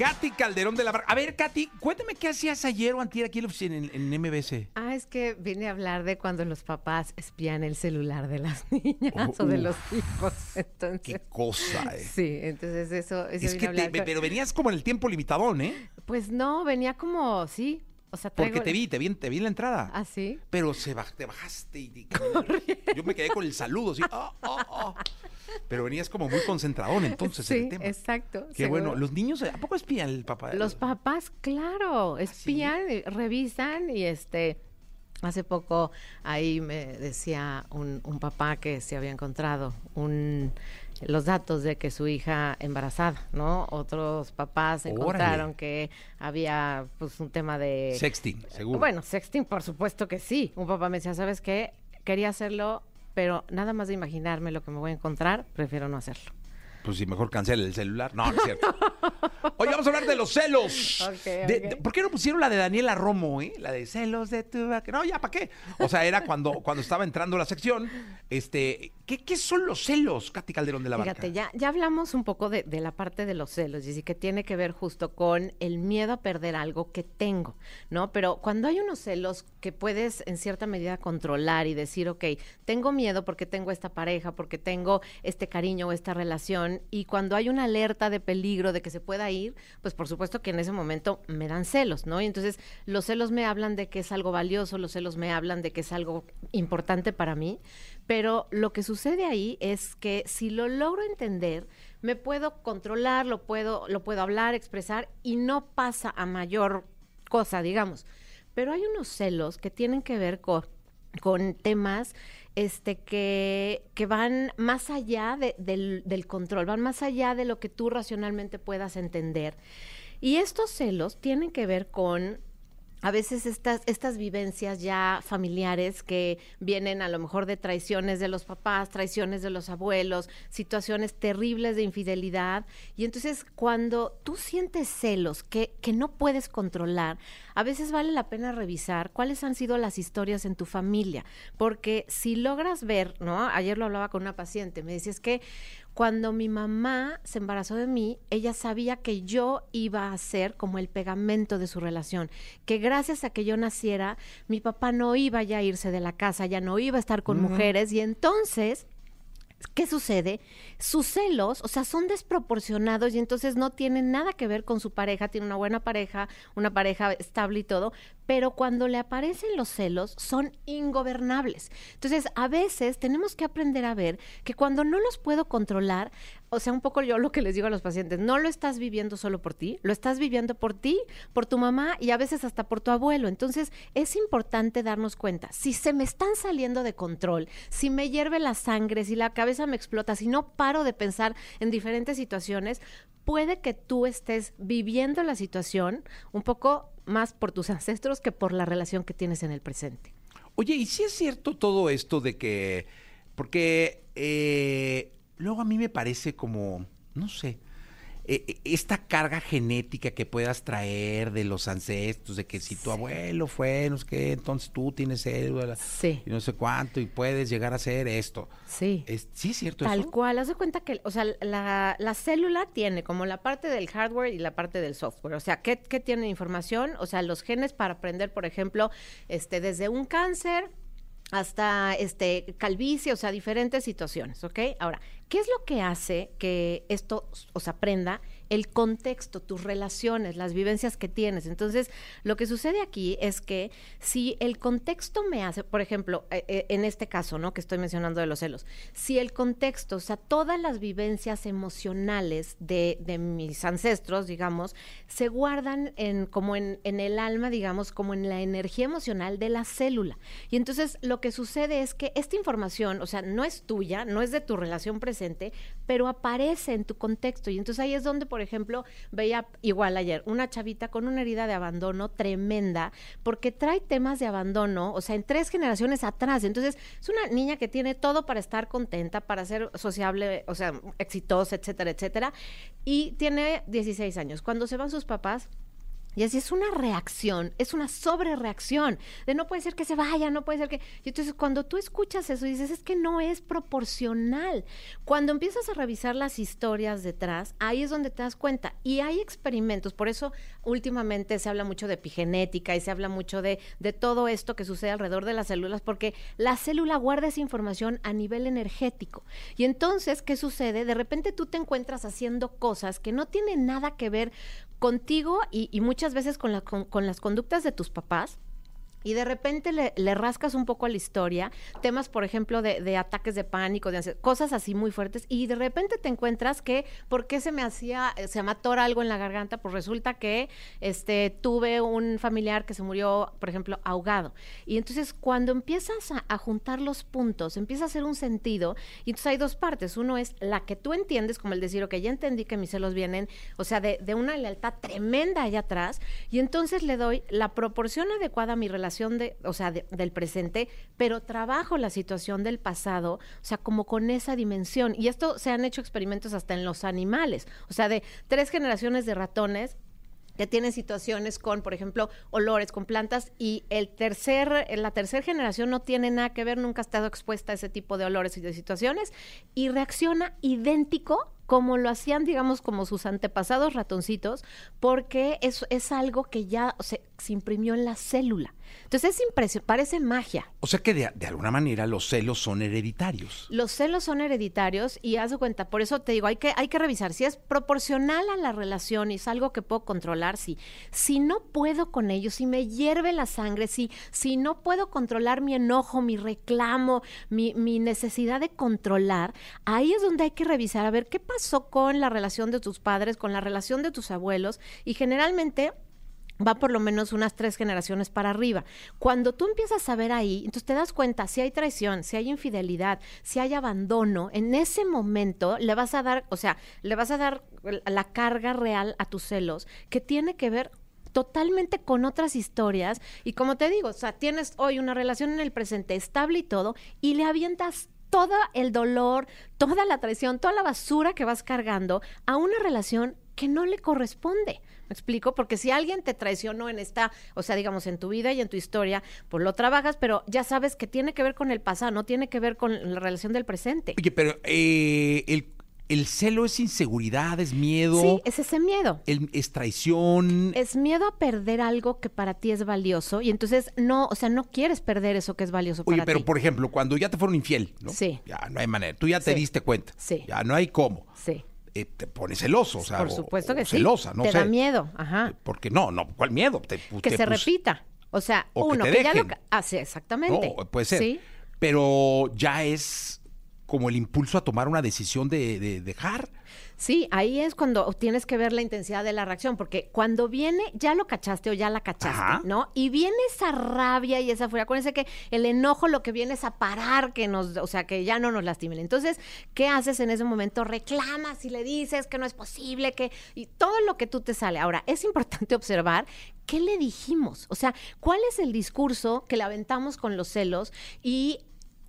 Katy Calderón de la Barca. A ver, Katy, cuéntame qué hacías ayer o antier aquí en MBC. Ah, es que vine a hablar de cuando los papás espían el celular de las niñas o de Uf. los hijos. Entonces, Qué cosa, eh. sí, entonces eso, eso Es vine que a hablar te- con- pero venías como en el tiempo limitadón, ¿eh? Pues no, venía como, sí, o sea, traigo... Porque te vi, te vi, te vi en la entrada. ¿Ah, sí? Pero se baj- te bajaste y, y- yo me quedé con el saludo, así. "Ah, ah, ah". Pero venías como muy concentradón entonces en sí, el tema. exacto. Qué seguro. bueno. Los niños, ¿a poco espían el papá? Los papás, claro, espían, eh, revisan y este... Hace poco ahí me decía un, un papá que se había encontrado un, los datos de que su hija embarazada, ¿no? Otros papás Órale. encontraron que había pues un tema de... Sexting, seguro. Bueno, sexting, por supuesto que sí. Un papá me decía, ¿sabes qué? Quería hacerlo, pero nada más de imaginarme lo que me voy a encontrar, prefiero no hacerlo. Pues sí, mejor cancela el celular. No, no es cierto. Oye, vamos a hablar de los celos. Ok, De- ok. de- ¿Por qué no pusieron la de Daniela Romo, eh? La de celos de tu vaca. No, ya, ¿para qué? O sea, era cuando, cuando estaba entrando la sección. Este, ¿qué, qué son los celos, Katy Calderón de la Barca? Fíjate, ya, ya hablamos un poco de, de la parte de los celos, y que tiene que ver justo con el miedo a perder algo que tengo, ¿no? Pero cuando hay unos celos que puedes en cierta medida controlar y decir, ok, tengo miedo porque tengo esta pareja, porque tengo este cariño o esta relación, y cuando hay una alerta de peligro de que se pueda ir, pues por supuesto que en ese momento me dan celos, ¿no? Y entonces los celos me hablan de que es algo valioso, los celos me hablan de que es algo importante para mí, pero lo que sucede ahí es que si lo logro entender, me puedo controlar, lo puedo, lo puedo hablar, expresar y no pasa a mayor cosa, digamos. Pero hay unos celos que tienen que ver con, con temas este, que, que van más allá de- del, del control, van más allá de lo que tú racionalmente puedas entender. Y estos celos tienen que ver con a veces estas, estas vivencias ya familiares que vienen a lo mejor de traiciones de los papás, traiciones de los abuelos, situaciones terribles de infidelidad. Y entonces cuando tú sientes celos que, que no puedes controlar, a veces vale la pena revisar cuáles han sido las historias en tu familia. Porque si logras ver, ¿no? Ayer lo hablaba con una paciente, me decía, es que cuando mi mamá se embarazó de mí, ella sabía que yo iba a ser como el pegamento de su relación, que gracias a que yo naciera, mi papá no iba ya a irse de la casa, ya no iba a estar con mujeres. Y entonces ¿Qué sucede? Sus celos, o sea, son desproporcionados y entonces no tienen nada que ver con su pareja, tiene una buena pareja, una pareja estable y todo, pero cuando le aparecen los celos son ingobernables. Entonces, a veces tenemos que aprender a ver que cuando no los puedo controlar, o sea, un poco yo lo que les digo a los pacientes, no lo estás viviendo solo por ti, lo estás viviendo por ti, por tu mamá y a veces hasta por tu abuelo. Entonces, es importante darnos cuenta, si se me están saliendo de control, si me hierve la sangre, si la cabeza me explota, si no paro de pensar en diferentes situaciones, puede que tú estés viviendo la situación un poco más por tus ancestros que por la relación que tienes en el presente. Oye, ¿y si es cierto todo esto de que... Porque eh, luego a mí me parece como, no sé, esta carga genética que puedas traer de los ancestros, de que si tu abuelo fue, no sé qué, entonces tú tienes célula Sí. y no sé cuánto y puedes llegar a hacer esto. Sí. Es- ¿Sí es cierto Tal eso? cual, haz de cuenta que, o sea, la, la célula tiene como la parte del hardware y la parte del software. O sea, ¿qué, qué tiene información? O sea, los genes para aprender, por ejemplo, este, desde un cáncer hasta este calvicie, o sea, diferentes situaciones, ¿ok? Ahora, ¿qué es lo que hace que esto os aprenda? El contexto, tus relaciones, las vivencias que tienes. Entonces, lo que sucede aquí es que si el contexto me hace, por ejemplo, eh, eh, en este caso, ¿no? Que estoy mencionando de los celos, si el contexto, o sea, todas las vivencias emocionales de, de mis ancestros, digamos, se guardan en, como en, en el alma, digamos, como en la energía emocional de la célula. Y entonces lo que sucede es que esta información, o sea, no es tuya, no es de tu relación presente, pero aparece en tu contexto. Y entonces ahí es donde, por ejemplo, veía igual ayer una chavita con una herida de abandono tremenda, porque trae temas de abandono, o sea, en tres generaciones atrás. Entonces, es una niña que tiene todo para estar contenta, para ser sociable, o sea, exitosa, etcétera, etcétera. Y tiene 16 años. Cuando se van sus papás, Y así es una reacción, es una sobrereacción, de no puede ser que se vaya, no puede ser que... Y entonces cuando tú escuchas eso dices, es que no es proporcional. Cuando empiezas a revisar las historias detrás, ahí es donde te das cuenta. Y hay experimentos, por eso últimamente se habla mucho de epigenética y se habla mucho de, de todo esto que sucede alrededor de las células, porque la célula guarda esa información a nivel energético. Y entonces, ¿qué sucede? De repente tú te encuentras haciendo cosas que no tienen nada que ver contigo y, y muchas veces con, la, con, con las conductas de tus papás y de repente le, rascas un poco a la historia, temas, por ejemplo, de, de ataques de pánico, de cosas así muy fuertes, y de repente te encuentras que, ¿por qué se me hacía, se me algo en la garganta? Pues resulta que este, tuve un familiar que se murió, por ejemplo, ahogado. Y entonces cuando empiezas a, a juntar los puntos, empieza a hacer un sentido, y entonces hay dos partes. Uno es la que tú entiendes, como el decir, ok, ya entendí que mis celos vienen, o sea, de, de una lealtad tremenda allá atrás, y entonces le doy la proporción adecuada a mi relación de, o sea, de, del presente, pero trabajo la situación del pasado, o sea, como con esa dimensión. Y esto se han hecho experimentos hasta en los animales, o sea, de tres generaciones de ratones que tienen situaciones con, por ejemplo, olores, con plantas, y el tercer, la tercera generación no tiene nada que ver, nunca ha estado expuesta a ese tipo de olores y de situaciones, y reacciona idéntico como lo hacían, digamos, como sus antepasados ratoncitos, porque eso es algo que ya se imprimió en la célula. Entonces es impresionante, parece magia. O sea que de, de, alguna manera los celos son hereditarios. Los celos son hereditarios y haz de cuenta, por eso te digo, hay que, hay que revisar si es proporcional a la relación y es algo que puedo controlar, si, si no puedo con ellos, si me hierve la sangre, si, si no puedo controlar mi enojo, mi reclamo, mi, mi necesidad de controlar, ahí es donde hay que revisar a ver qué pasó con la relación de tus padres, con la relación de tus abuelos y generalmente va por lo menos unas tres generaciones para arriba. Cuando tú empiezas a ver ahí, entonces te das cuenta si hay traición, si hay infidelidad, si hay abandono, en ese momento le vas a dar, o sea, le vas a dar la carga real a tus celos que tiene que ver totalmente con otras historias y como te digo, o sea, tienes hoy una relación en el presente estable y todo y le avientas todo el dolor, toda la traición, toda la basura que vas cargando a una relación que no le corresponde. ¿Me explico? Porque si alguien te traicionó en esta, o sea, digamos, en tu vida y en tu historia, pues lo trabajas, pero ya sabes que tiene que ver con el pasado, no tiene que ver con la relación del presente. Oye, pero eh, el, el, celo es inseguridad, es miedo. Sí, es ese miedo. El, es traición. Es miedo a perder algo que para ti es valioso y entonces no, o sea, no quieres perder eso que es valioso Oye, para pero ti. por ejemplo, cuando ya te fueron infiel, ¿no? Sí. Ya no hay manera. Tú ya te Sí. diste cuenta. Sí. Ya no hay cómo. Sí. Eh, te pones celoso, o sea, Por o- supuesto o que sí. celosa, no Te sé. da miedo, ajá. Porque no, no, ¿cuál miedo? Te- Que te se pus- repita. O sea, O que uno, te que, ya lo... ca- Ah, exactamente. No, puede ser. Sí. Pero ya es como el impulso a tomar una decisión de, de dejar. Sí, ahí es cuando tienes que ver la intensidad de la reacción, porque cuando viene, ya lo cachaste o ya la cachaste, Ajá. ¿no? Y viene esa rabia y esa furia. Acuérdense que el enojo lo que viene es a parar que nos, o sea, que ya no nos lastimen. Entonces, ¿qué haces en ese momento? Reclamas y le dices que no es posible, que. y todo lo que tú te sale. Ahora, es importante observar qué le dijimos. O sea, cuál es el discurso que le aventamos con los celos y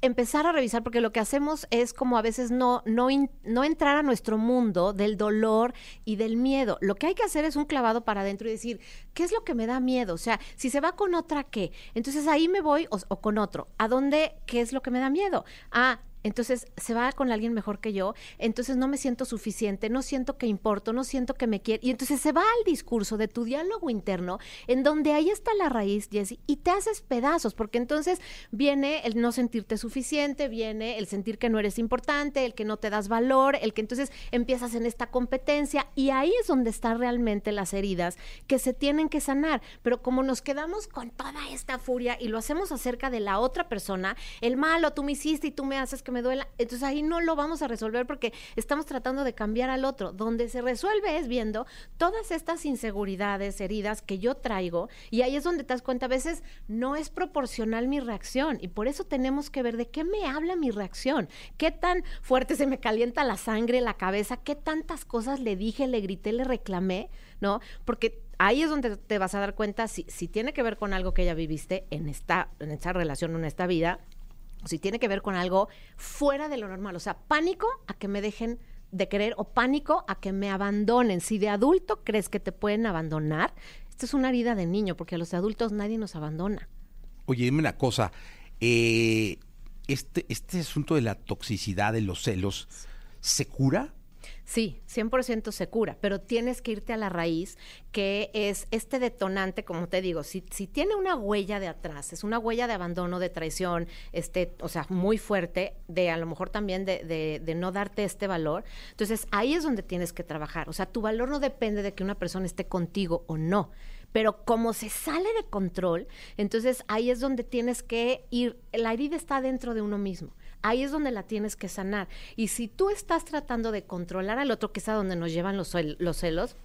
empezar a revisar, porque lo que hacemos es como a veces no, no, no entrar a nuestro mundo del dolor y del miedo. Lo que hay que hacer es un clavado para adentro y decir, ¿qué es lo que me da miedo? O sea, si se va con otra, ¿qué? Entonces ahí me voy o, o con otro. ¿A dónde? ¿Qué es lo que me da miedo? Ah, entonces se va con alguien mejor que yo, entonces no me siento suficiente, no siento que importo, no siento que me quiere. Y entonces se va al discurso de tu diálogo interno, en donde ahí está la raíz, Jessy, y te haces pedazos, porque entonces viene el no sentirte suficiente, viene el sentir que no eres importante, el que no te das valor, el que entonces empiezas en esta competencia, y ahí es donde están realmente las heridas que se tienen que sanar. Pero como nos quedamos con toda esta furia y lo hacemos acerca de la otra persona, el malo, tú me hiciste y tú me haces que me duela, entonces ahí no lo vamos a resolver porque estamos tratando de cambiar al otro. Donde se resuelve es viendo todas estas inseguridades, heridas que yo traigo, y ahí es donde te das cuenta, a veces no es proporcional mi reacción, y por eso tenemos que ver de qué me habla mi reacción, qué tan fuerte se me calienta la sangre, la cabeza, qué tantas cosas le dije, le grité, le reclamé, ¿no? Porque ahí es donde te vas a dar cuenta si, si tiene que ver con algo que ya viviste en esta, en esta relación, en esta vida, si tiene que ver con algo fuera de lo normal, o sea, pánico a que me dejen de querer o pánico a que me abandonen. Si de adulto crees que te pueden abandonar, esta es una herida de niño, porque a los adultos nadie nos abandona. Oye, dime una cosa. eh, este, este asunto de la toxicidad, de los celos, ¿se cura? Sí, 100% se cura, pero tienes que irte a la raíz, que es este detonante, como te digo, si, si tiene una huella de atrás, es una huella de abandono, de traición, este, o sea, muy fuerte, de a lo mejor también de, de, de no darte este valor, entonces ahí es donde tienes que trabajar. O sea, tu valor no depende de que una persona esté contigo o no, pero como se sale de control, entonces ahí es donde tienes que ir, la herida está dentro de uno mismo. Ahí es donde la tienes que sanar. Y si tú estás tratando de controlar al otro, que es a donde nos llevan los, cel- los celos,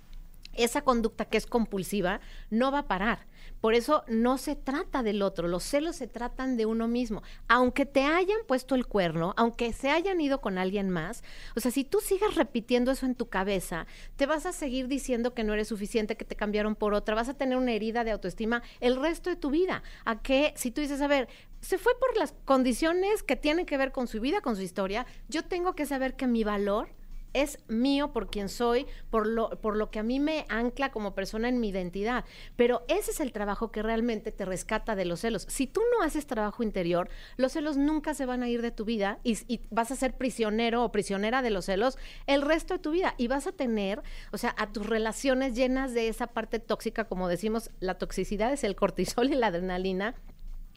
esa conducta que es compulsiva no va a parar. Por eso no se trata del otro, los celos se tratan de uno mismo. Aunque te hayan puesto el cuerno, aunque se hayan ido con alguien más, o sea, si tú sigues repitiendo eso en tu cabeza, te vas a seguir diciendo que no eres suficiente, que te cambiaron por otra, vas a tener una herida de autoestima el resto de tu vida. A que si tú dices, a ver, se fue por las condiciones que tienen que ver con su vida, con su historia, yo tengo que saber que mi valor es mío por quien soy, por lo, por lo que a mí me ancla como persona en mi identidad. Pero ese es el trabajo que realmente te rescata de los celos. Si tú no haces trabajo interior, los celos nunca se van a ir de tu vida y, y vas a ser prisionero o prisionera de los celos el resto de tu vida. Y vas a tener, o sea, a tus relaciones llenas de esa parte tóxica, como decimos, la toxicidad es el cortisol y la adrenalina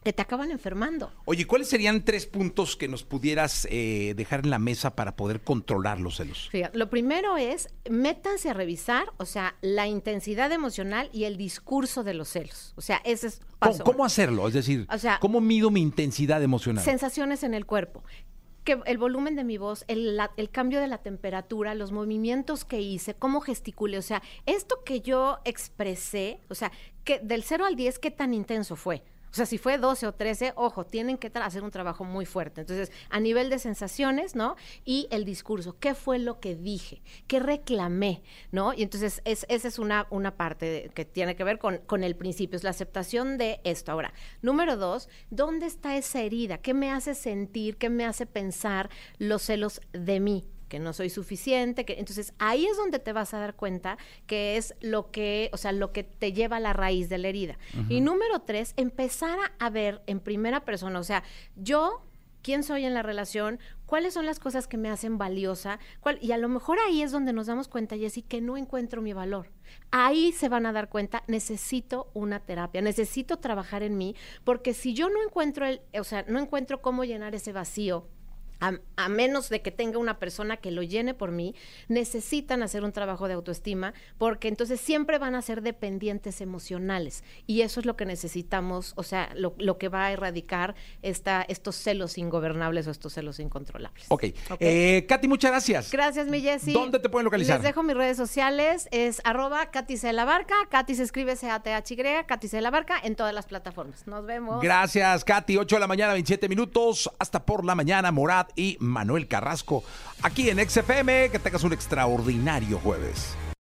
que te acaban enfermando. Oye, ¿cuáles serían tres puntos que nos pudieras eh, dejar en la mesa para poder controlar los celos? Fíjate, lo primero es, métanse a revisar, o sea, la intensidad emocional y el discurso de los celos. O sea, ese es ¿Cómo, paso cómo uno. hacerlo? Es decir, O sea, ¿cómo mido mi intensidad emocional? Sensaciones en el cuerpo. Que el volumen de mi voz, el, la- el cambio de la temperatura, los movimientos que hice, cómo gesticulé, o sea, esto que yo expresé, o sea, que del 0 al 10, ¿qué tan intenso fue? O sea, si fue 12 o 13, ojo, tienen que hacer un trabajo muy fuerte. Entonces, a nivel de sensaciones, ¿no? Y el discurso, ¿qué fue lo que dije? ¿Qué reclamé? ¿No? Y entonces, es, esa es una, una parte que tiene que ver con, con el principio, es la aceptación de esto. Ahora, número dos, ¿dónde está esa herida? ¿Qué me hace sentir? ¿Qué me hace pensar los celos de mí? Que no soy suficiente, que entonces ahí es donde te vas a dar cuenta que es lo que, o sea, lo que te lleva a la raíz de la herida. Y número tres, empezar a, a ver en primera persona, o sea, yo quién soy en la relación, cuáles son las cosas que me hacen valiosa, cuál, y a lo mejor ahí es donde nos damos cuenta, Jessy, que no encuentro mi valor. Ahí se van a dar cuenta, necesito una terapia, necesito trabajar en mí, porque si yo no encuentro el, o sea, no encuentro cómo llenar ese vacío a, a menos de que tenga una persona que lo llene por mí, necesitan hacer un trabajo de autoestima porque entonces siempre van a ser dependientes emocionales y eso es lo que necesitamos, o sea, lo, lo que va a erradicar esta, estos celos ingobernables o estos celos incontrolables. Ok. Eh, Katy, muchas gracias. Gracias, mi Jessy. ¿Dónde te pueden localizar? Les dejo mis redes sociales, es arroba Katy C. La Barca, Katy se escribe C-A-T-H-Y, Katy C. La Barca, en todas las plataformas. Nos vemos. Gracias, Katy. 8 de la mañana, 27 minutos. Hasta por la mañana, Morad y Manuel Carrasco. Aquí en XFM. Que tengas un extraordinario jueves.